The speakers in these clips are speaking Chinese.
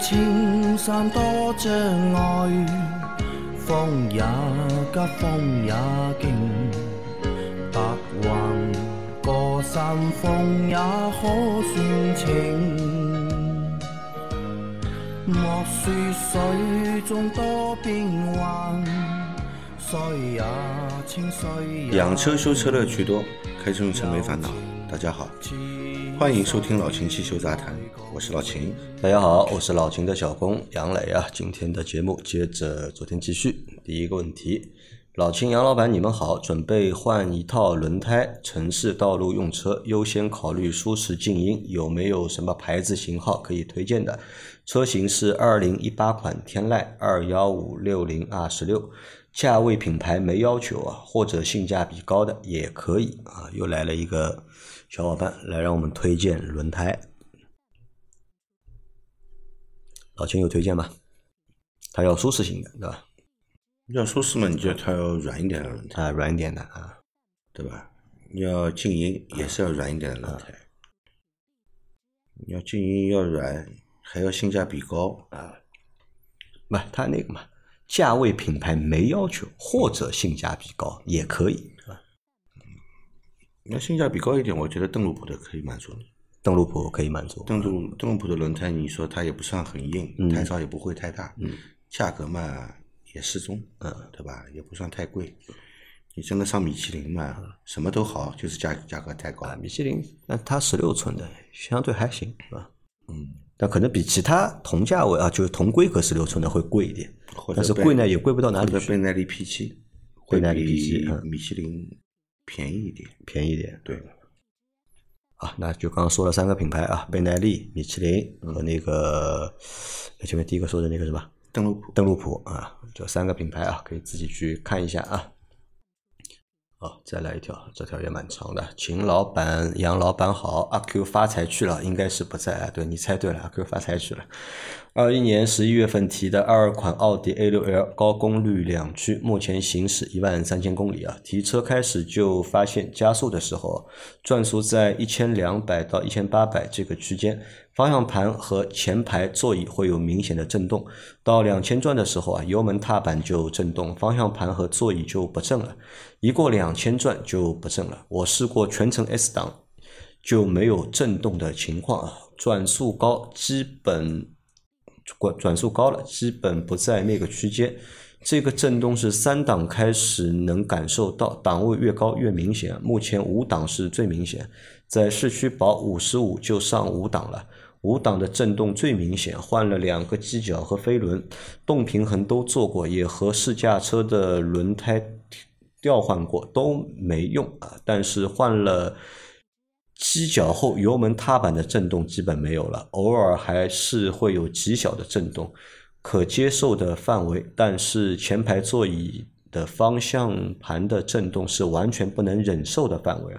莫说青山多障碍，风也急，风也劲，白云过山峰也可算情。莫说水中多变幻，水也清，水也养车修车乐趣多，开车用车没烦恼。大家好，欢迎收听老秦汽修杂谈，我是老秦。大家好，我是老秦的小工杨磊啊。今天的节目接着昨天继续。第一个问题，老秦杨老板，你们好，准备换一套轮胎，城市道路用车，优先考虑舒适静音，有没有什么牌子型号可以推荐的？车型是二零一八款天籁二幺五六零 R 十六，价位品牌没要求啊，或者性价比高的也可以啊。又来了一个小伙伴来让我们推荐轮胎，老秦有推荐吗？他要舒适型的，对吧？要舒适嘛，你就要它要软一点的轮胎，啊，软一点的啊，对吧？你要静音也是要软一点的轮胎，你要静音要软，还要性价比高啊。不，他那个嘛，价位品牌没要求，或者性价比高也可以？那性价比高一点，我觉得邓禄普的可以满足你。邓禄普可以满足，邓禄邓禄普的轮胎，你说它也不算很硬，胎噪也不会太大，价格嘛也适中，嗯，对吧？也不算太贵。你真的上米其林嘛，什么都好，就是价价格太高。啊，米其林，那它十六寸的相对还行，是吧？嗯，但可能比其他同价位啊，就是同规格十六寸的会贵一点，但是贵呢也贵不到哪里去，者贝耐力 P 七，贝耐力比 P7 嗯米其林便宜一点。便宜一点。对，啊，那就刚刚说了三个品牌啊，贝耐力、米其林和那个前面第一个说的那个是吧？邓禄普邓禄普啊，就三个品牌啊，可以自己去看一下啊。好，再来一条，这条也蛮长的。秦老板、杨老板好，阿 Q 发财去了，应该是不在啊。对你猜对了，阿 Q 发财去了。二一年十一月份提的二款奥迪 A 六 L 高功率两驱，目前行驶一万三千公里啊。提车开始就发现加速的时候，转速在一千两百到一千八百这个区间，方向盘和前排座椅会有明显的震动。到两千转的时候啊，油门踏板就震动，方向盘和座椅就不震了。一过两千转就不震了。我试过全程 S 档就没有震动的情况啊，转速高基本转速高了，基本不在那个区间。这个震动是三档开始能感受到，档位越高越明显。目前五档是最明显，在市区保五十五就上五档了。五档的震动最明显，换了两个机脚和飞轮，动平衡都做过，也和试驾车的轮胎调换过，都没用啊。但是换了机脚后，油门踏板的震动基本没有了，偶尔还是会有极小的震动，可接受的范围。但是前排座椅的方向盘的震动是完全不能忍受的范围。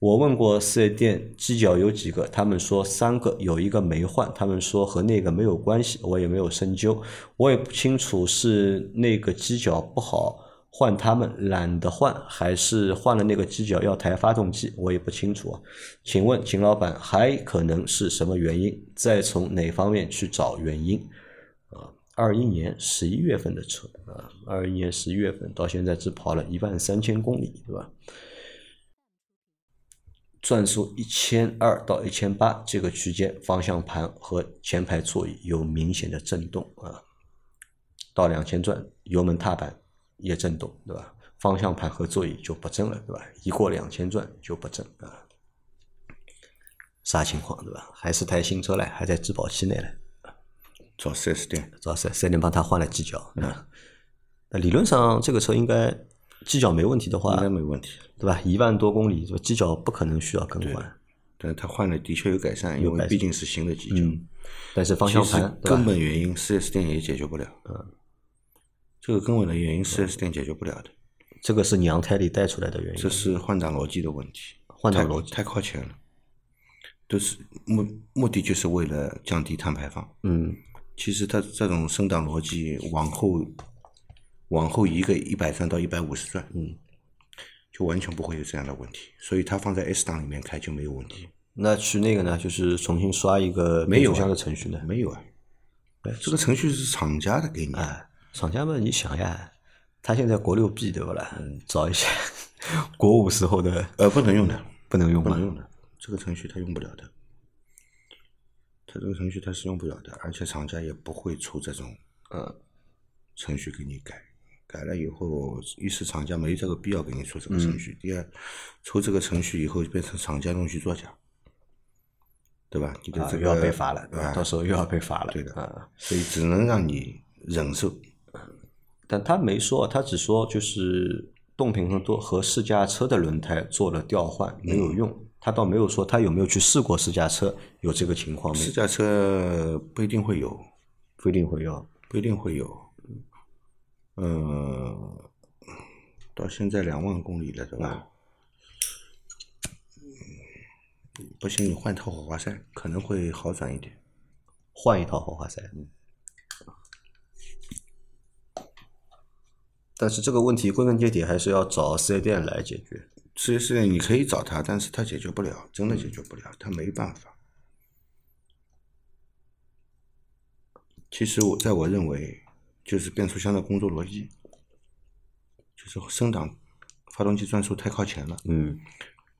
我问过四 S 店机脚有几个，他们说三个，有一个没换，他们说和那个没有关系，我也没有深究，我也不清楚是那个机脚不好换他们懒得换，还是换了那个机脚要抬发动机，我也不清楚啊。请问秦老板还可能是什么原因？再从哪方面去找原因？啊，二一年十一月份的车啊，二一年十一月份到现在只跑了一万三千公里，对吧？转速一千二到一千八这个区间，方向盘和前排座椅有明显的震动啊。到两千转，油门踏板也震动，对吧？方向盘和座椅就不震了，对吧？一过两千转就不震啊。啥情况，对吧？还是台新车嘞，还在质保期内嘞。找四 S 店，主要是四 S 店帮他换了机脚，啊。那理论上这个车应该机脚没问题的话，应该没问题。对吧？一万多公里，对吧？机脚不可能需要更换。但是他换了的确有改善，因为毕竟是新的机脚。嗯，但是方向盘根本原因四 S 店也解决不了。嗯，这个根本的原因四 S 店解决不了的，这个是娘胎里带出来的原因。这是换挡逻辑的问题。换挡逻辑太太靠前了，都是目目的就是为了降低碳排放。嗯，其实它这种升档逻辑往后往后移个一百转到一百五十转，嗯，就完全不会有这样的问题。所以它放在 S 档里面开就没有问题。那去那个呢，就是重新刷一个没有啊变速箱的程序呢？没有啊，哎这个程序是厂家的给你，哎，厂家们，你想呀，他现在国六 B 对不啦？嗯找一些 国五时候的呃，不能用的，不能用不能？用的，这个程序他用不了的，他这个程序他是用不了的，而且厂家也不会出这种呃程序给你改，改了以后，一是厂家没这个必要给你出这个程序，第二，出这个程序以后就变成厂家弄虚作假，对吧？你这个、又要被罚了，对吧啊到时候又要被罚了。对的啊，所以只能让你忍受。但他没说，他只说就是动平衡多和试驾车的轮胎做了调换，没有用。他倒没有说他有没有去试过试驾车有这个情况没试？驾车不一定会有，不一定会有。不一定会有。嗯，到现在两万公里了，对吧？嗯不行，你换套火花塞可能会好转一点。换一套火花塞。但是这个问题归根结底还是要找四 S 店来解决。四 S 店你可以找他，但是他解决不了，真的解决不了，他没办法。其实我在我认为，就是变速箱的工作逻辑，就是升档发动机转速太靠前了，嗯，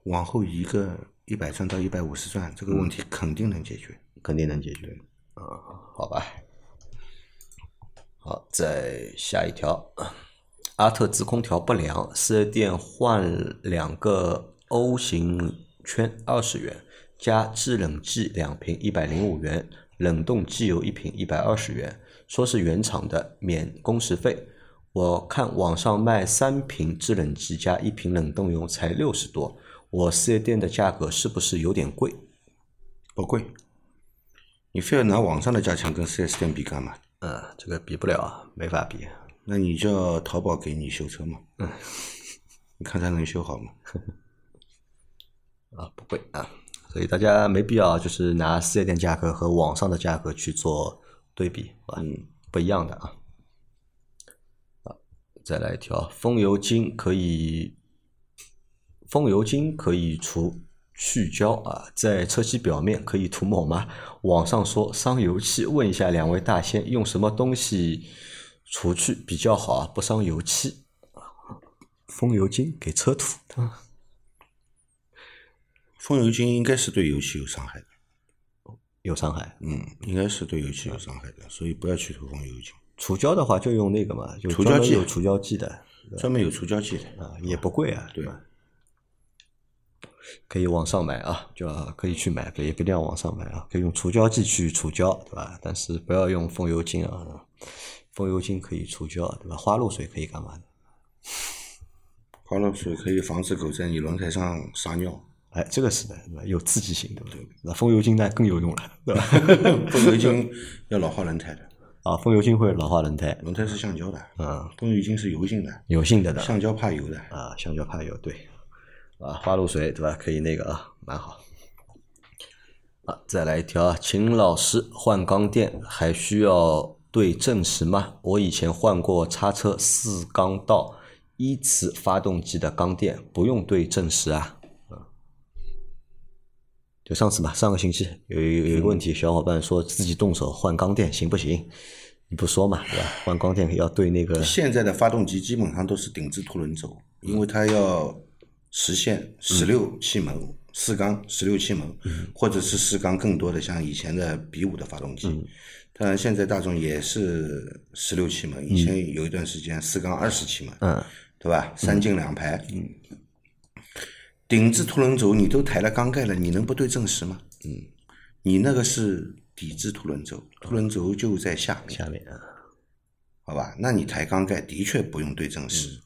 往后移个一百转到一百五十转，这个问题肯定能解决。肯定能解决。啊、好吧。好，再下一条，阿特兹空调不良，四 S 店换两个 O 型圈二十元，加制冷剂两瓶一百零五元，冷冻机油一瓶一百二十元，说是原厂的，免工时费。我看网上卖三瓶制冷剂加一瓶冷冻油才六十多，我四 S 店的价格是不是有点贵？不贵，你非要拿网上的价钱跟 4S 店比干嘛？嗯，这个比不了啊，没法比。那你叫淘宝给你修车嘛？嗯 你看他能修好吗？啊，不会啊，所以大家没必要就是拿四 S 店价格和网上的价格去做对比？嗯，不一样的啊。啊，再来一条，风油精可以，风油精可以除去胶啊，在车漆表面可以涂抹吗？网上说伤油漆，问一下两位大仙，用什么东西除去比较好啊？不伤油漆？风油精给车涂，风油精应该是对油漆有伤害的，有伤害。嗯，应该是对油漆有伤害的，所以不要去涂风油精。除胶的话就用那个嘛，有除胶剂有除胶剂的专门有除胶剂的，啊，也不贵啊，对吧？可以网上买啊，就可以去买，也不一定要网上买啊，可以用除胶剂去除胶，对吧？但是不要用风油精啊，风油精可以除胶，对吧？花露水可以干嘛的？花露水可以防止狗在你轮胎上撒尿。哎，这个是的，对吧？有刺激性，对不对？那风油精呢更有用了，对吧？风油精要老化轮胎的，啊，风油精会老化轮胎，轮胎是橡胶的，嗯，风油精是油性的，油性的的，橡胶怕油的。啊，橡胶怕油，对，啊，花露水对吧？可以那个啊，蛮好。啊，再来一条啊，秦老师换缸垫还需要对正时吗？我以前换过叉车四缸道一次发动机的缸垫，不用对正时啊。就上次嘛，上个星期有一有一个问题，小伙伴说自己动手换缸垫行不行？你不说嘛，对吧？换缸垫要对那个 现在的发动机基本上都是顶置凸轮轴，因为它要实现十六气门、四缸十六气门，或者是四缸更多的，像以前的 B 五的发动机。当然，现在大众也是十六气门，以前有一段时间四缸二十气门，嗯。对吧？三进两排，顶置凸轮轴你都抬了缸盖了，你能不对正时吗？嗯，你那个是底置凸轮轴，凸轮轴就在下面，下面啊，好吧？那你抬缸盖的确不用对正时，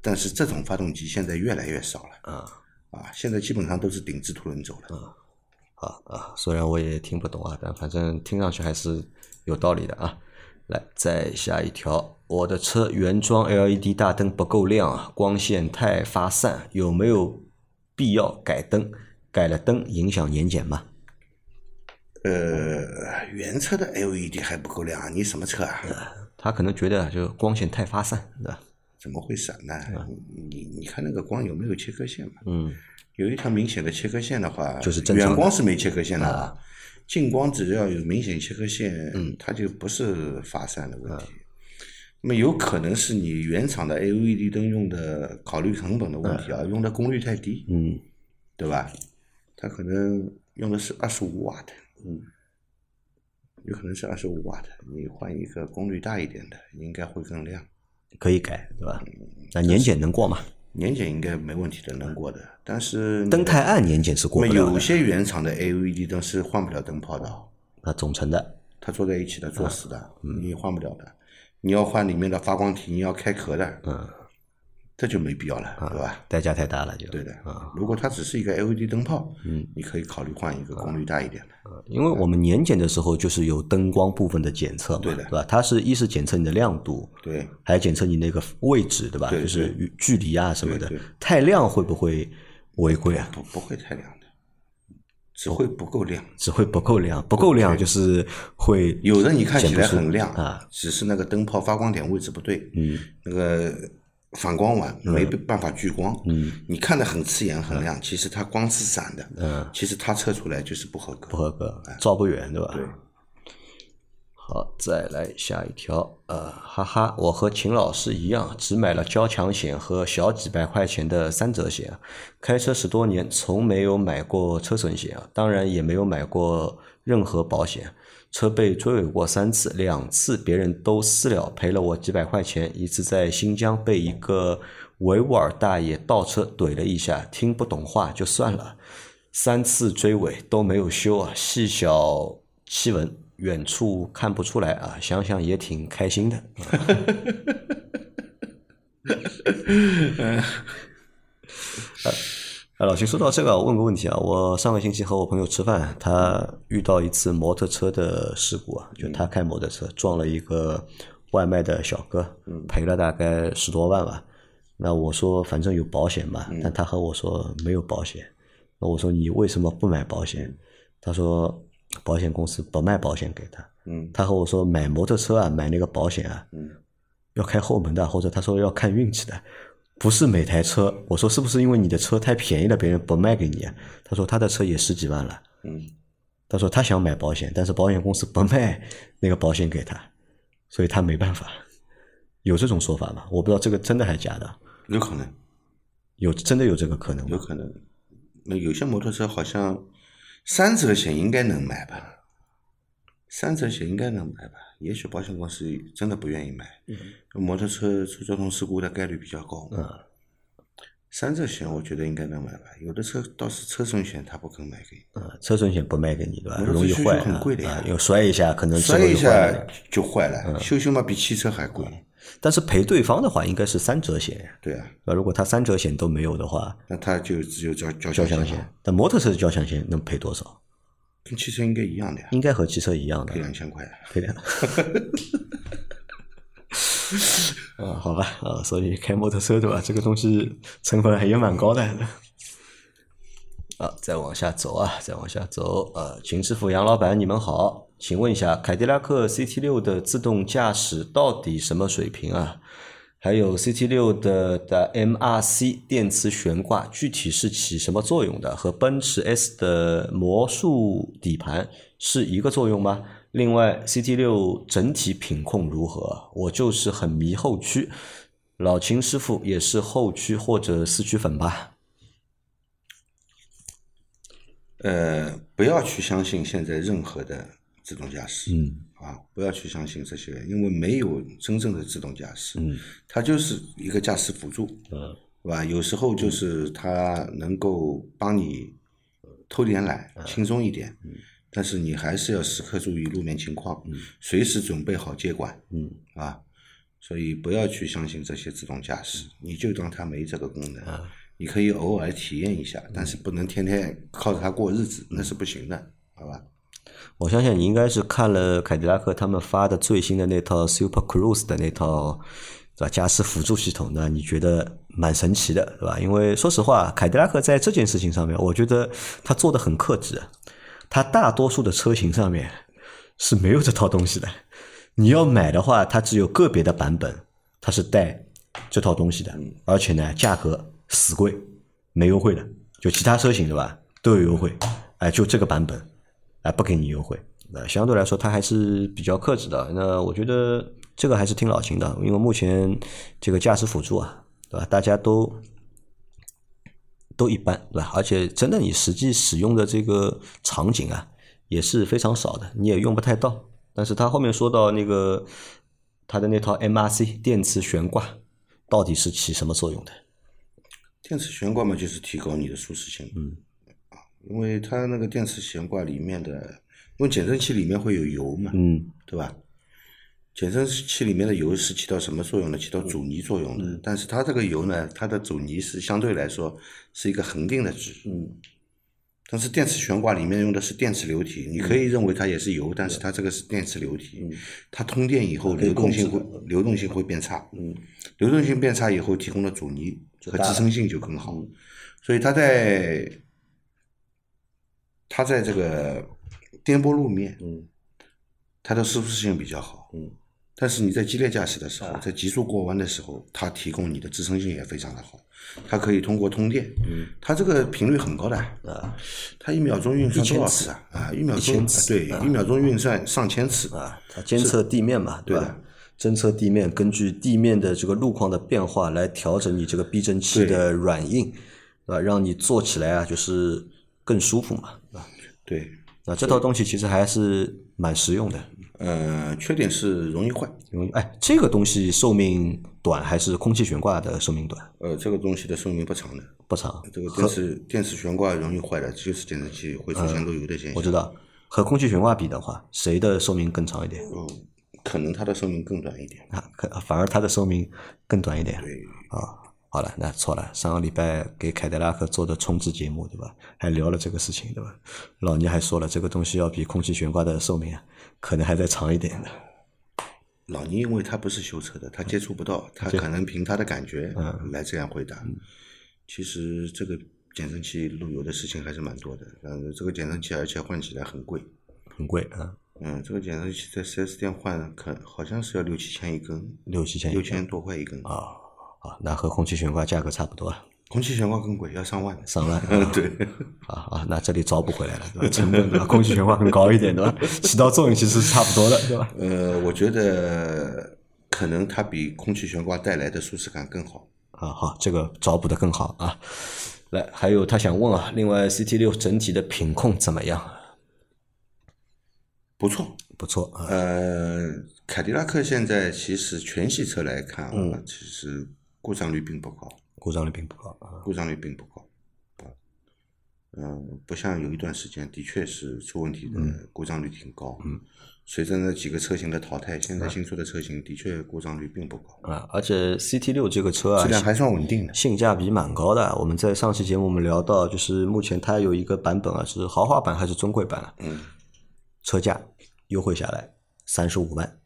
但是这种发动机现在越来越少了。啊。啊，现在基本上都是顶置凸轮轴了。啊啊，虽然我也听不懂啊，但反正听上去还是有道理的啊。来，再下一条，我的车原装 LED 大灯不够亮啊，光线太发散，有没有必要改灯？改了灯影响年检吗？呃，原车的 LED 还不够亮，你什么车啊？他可能觉得就光线太发散，对吧？怎么会闪呢？你你看那个光有没有切割线嘛？嗯有一条明显的切割线的话，就是远光是没切割线的啊，近光只要有明显切割线，嗯它就不是发散的问题。那么有可能是你原厂的 LED 灯用的，考虑成本的问题啊，用的功率太低，嗯，对吧？它可能用的是二十五瓦的，嗯，有可能是二十五瓦的，你换一个功率大一点的，应该会更亮。可以改，对吧？那年检能过吗？年检应该没问题的，能过的。但是灯太暗，年检是过不了的。有些原厂的 LED 灯是换不了灯泡的，那总成的，它坐在一起的，坐死的，嗯你换不了的。你要换里面的发光体，你要开壳的，嗯，这就没必要了，对吧？代价太大了，就对的啊。如果它只是一个 LED 灯泡，嗯，你可以考虑换一个功率大一点的。因为我们年检的时候就是有灯光部分的检测嘛，对的吧？它是一是检测你的亮度，对，还检测你那个位置，对吧？对就是距离啊什么的。太亮会不会违规啊？不不会太亮的，只会不够亮。只会不够亮，不够亮就是会有的你看起来很亮啊，只是那个灯泡发光点位置不对，嗯，那个反光碗嗯。没办法聚光，嗯，你看的很刺眼很亮，其实它光是散的，嗯，其实它测出来就是不合格，不合格，照不远，对吧？对。好，再来下一条，呃，哈哈，我和秦老师一样，只买了交强险和小几百块钱的三者险，开车十多年，从没有买过车损险啊，当然也没有买过任何保险。车被追尾过三次，两次别人都私了，赔了我几百块钱。一次在新疆被一个维吾尔大爷倒车怼了一下，听不懂话就算了。三次追尾都没有修啊，细小气纹，远处看不出来啊，想想也挺开心的。啊，老秦，说到这个，我问个问题啊，我上个星期和我朋友吃饭，他遇到一次摩托车的事故啊，就他开摩托车撞了一个外卖的小哥，赔了大概十多万吧。那我说反正有保险嘛，但他和我说没有保险。那我说你为什么不买保险？他说保险公司不卖保险给他。嗯他和我说买摩托车啊，买那个保险啊，嗯要开后门的，或者他说要看运气的，不是每台车。我说是不是因为你的车太便宜了，别人不卖给你啊？他说他的车也十几万了。嗯，他说他想买保险，但是保险公司不卖那个保险给他，所以他没办法。有这种说法吗？我不知道这个真的还是假的。有可能，有真的有这个可能吗？有可能。那有些摩托车好像三者险应该能买吧？三者险应该能买吧？也许保险公司真的不愿意买，摩托车出交通事故的概率比较高。嗯，三者险我觉得应该能买吧？有的车倒是车损险他不肯买给你，嗯，车损险不卖给你对吧？容易坏啊很贵的呀啊，有摔一下可能摔一下就坏了，修修嘛比汽车还贵。但是赔对方的话，应该是三者险呀。对啊，呃，如果他三者险都没有的话，那他就只有交交交强强险，但摩托车的交强险能赔多少？跟汽车应该一样的呀，应该和汽车一样的赔，两千块。赔两。啊，好吧，啊，所以开摩托车对吧？这个东西成本还也蛮高的。啊，再往下走啊，再往下走。呃，秦师傅、杨老板，你们好，请问一下，凯迪拉克 CT 六的自动驾驶到底什么水平啊？还有 CT 六的的 MRC 电磁悬挂具体是起什么作用的？和奔驰 S 的魔术底盘是一个作用吗？另外，CT 六整体品控如何？我就是很迷后驱，老秦师傅也是后驱或者四驱粉吧？呃，不要去相信现在任何的自动驾驶，嗯。啊，不要去相信这些，因为没有真正的自动驾驶，嗯。它就是一个驾驶辅助，嗯。是吧？有时候就是它能够帮你偷点懒，轻松一点，嗯。但是你还是要时刻注意路面情况，嗯。随时准备好接管，嗯。啊，所以不要去相信这些自动驾驶，你就当它没这个功能。你可以偶尔体验一下，但是不能天天靠着它过日子，那是不行的，好吧？我相信你应该是看了凯迪拉克他们发的最新的那套 Super Cruise 的那套，对吧？驾驶辅助系统呢，你觉得蛮神奇的，对吧？因为说实话，凯迪拉克在这件事情上面，我觉得他做的很克制，他大多数的车型上面是没有这套东西的。你要买的话，它只有个别的版本它是带这套东西的，而且呢，价格死贵，没优惠的。就其他车型对吧都有优惠，哎，就这个版本哎不给你优惠，那相对来说它还是比较克制的。那我觉得这个还是挺老秦的，因为目前这个驾驶辅助啊，对吧？大家都都一般，对吧？而且真的你实际使用的这个场景啊，也是非常少的，你也用不太到。但是他后面说到那个他的那套 MRC 电磁悬挂到底是起什么作用的？电磁悬挂嘛，就是提高你的舒适性。嗯，啊，因为它那个电磁悬挂里面的，因为减震器里面会有油嘛，嗯对吧？减震器里面的油是起到什么作用呢？起到阻尼作用的。但是它这个油呢，它的阻尼是相对来说是一个恒定的值。嗯。但是电磁悬挂里面用的是电磁流体，你可以认为它也是油，但是它这个是电磁流体，它通电以后流动性会流动性会变差。嗯流动性变差以后，提供的阻尼和支撑性就更好，所以它在它在这个颠簸路面，嗯。它的舒适性比较好，嗯，但是你在激烈驾驶的时候，啊。在急速过弯的时候，它提供你的支撑性也非常的好，它可以通过通电，嗯。它这个频率很高的，啊。它一秒钟运算多少次次啊？啊，一秒1000钟次对，一秒钟运算上千次，啊，它监测地面嘛，对吧？侦测地面，根据地面的这个路况的变化来调整你这个避震器的软硬，对吧？让你坐起来啊，就是更舒服嘛，对那这套东西其实还是蛮实用的，呃，缺点是容易坏，容易哎，这个东西寿命短还是空气悬挂的寿命短？呃，这个东西的寿命不长的，不长，这个电池电池悬挂容易坏的，就是减震器会出现漏油的现象。嗯我知道。和空气悬挂比的话，谁的寿命更长一点？嗯，可能它的寿命更短一点。啊，可反而它的寿命更短一点。对，啊，好了，那错了。上个礼拜给凯迪拉克做的冲刺节目，对吧？还聊了这个事情，对吧？老倪还说了，这个东西要比空气悬挂的寿命啊，可能还在长一点的。老倪因为他不是修车的，他接触不到，他可能凭他的感觉嗯来这样回答。其实这个减震器漏油的事情还是蛮多的，嗯，这个减震器而且换起来很贵。很贵啊，嗯，这个减震器在 4S 店换，可好像是要六七千一根，六七千六千多块一根。啊啊，那和空气悬挂价格差不多了，空气悬挂更贵，要上万。上万。嗯，对。啊啊，那这里找补回来了，对吧？成本对吧？空气悬挂更高一点，对吧？起到作用其实是差不多的，对吧？呃，我觉得可能它比空气悬挂带来的舒适感更好。啊，好，这个找补的更好啊。来，还有他想问啊，另外 CT 六整体的品控怎么样？不错，不错啊，呃，凯迪拉克现在其实全系车来看啊，嗯其实故障率并不高，故障率并不高啊。故障率并不高。啊，嗯，不像有一段时间的确是出问题的，故障率挺高。嗯，随着那几个车型的淘汰，现在新出的车型的确故障率并不高，啊，而且 CT 六这个车啊，质量还算稳定的。性价比蛮高的。我们在上期节目我们聊到，就是目前它有一个版本啊，是豪华版还是尊贵版啊？嗯，车价优惠下来三十五万，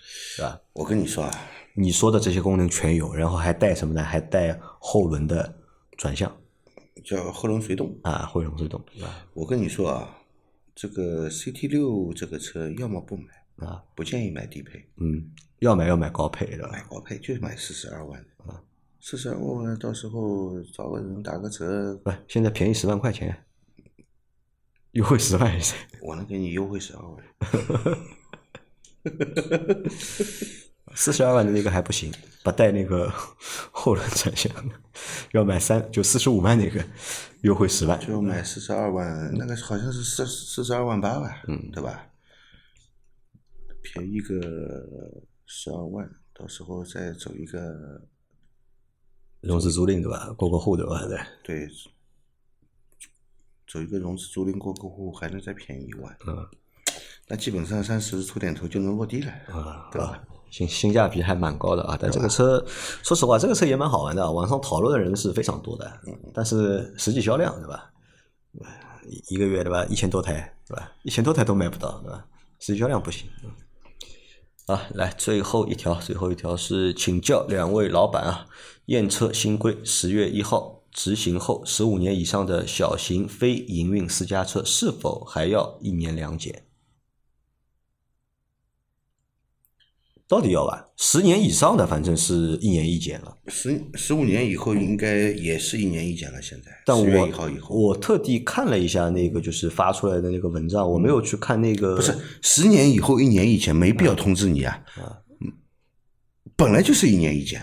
是吧？我跟你说啊，你说的这些功能全有，然后还带什么呢？还带后轮的转向叫后轮随动。啊，后轮随动？我跟你说啊，这个 CT 六这个车要么不买，啊，不建议买低配，嗯，要买要买高配的，买高配就买四十二万的啊。四十二万，到时候找个人打个折，不，现在便宜十万块钱，优惠十万，我能给你优惠十二万。四十二万的那个还不行，不带那个 后轮转向的，要买三就四十五万那个，优惠十万，就买四十二万，那个好像是四四十二万八吧，嗯对吧？便宜个十二万，到时候再走一个，融资租赁对吧？过过户对吧？对，对，走一个融资租赁过过户还能再便宜一万，嗯那基本上三十出点头就能落地了，啊对吧？啊，性性价比还蛮高的啊。但这个车，说实话，这个车也蛮好玩的啊，网上讨论的人是非常多的，但是实际销量对吧？一一个月对吧？一千多台对吧？一千多台都买不到对吧？实际销量不行。嗯啊，来最后一条，最后一条是请教两位老板啊，验车新规十月一号执行后，十五年以上的小型非营运私家车是否还要一年两检？到底要吧？十年以上的，反正是一年一检了。十十五年以后应该也是一年一检了。现在，但10月我1号以后，我特地看了一下那个就是发出来的那个文章，我没有去看那个，不是十年以后一年一检，没必要通知你啊。嗯，本来就是一年一检。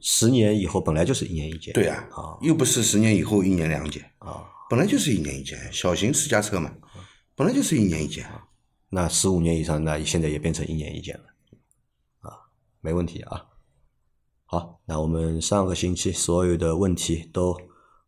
十年以后本来就是一年一检。对啊，啊又不是十年以后一年两检，啊，本来就是一年一检。小型私家车嘛，本来就是一年一检。那十五年以上，那现在也变成一年一检了，啊，没问题啊。好，那我们上个星期所有的问题都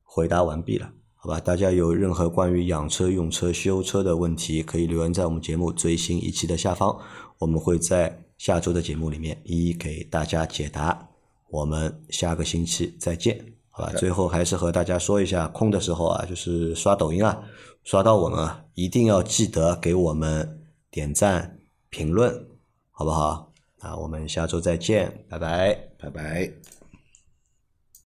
回答完毕了，好吧？大家有任何关于养车、用车、修车的问题，可以留言在我们节目最新一期的下方，我们会在下周的节目里面一一给大家解答。我们下个星期再见，好吧？最后还是和大家说一下，空的时候啊，就是刷抖音啊，刷到我们啊，一定要记得给我们点赞、评论，好不好？啊我们下周再见，拜拜。拜拜。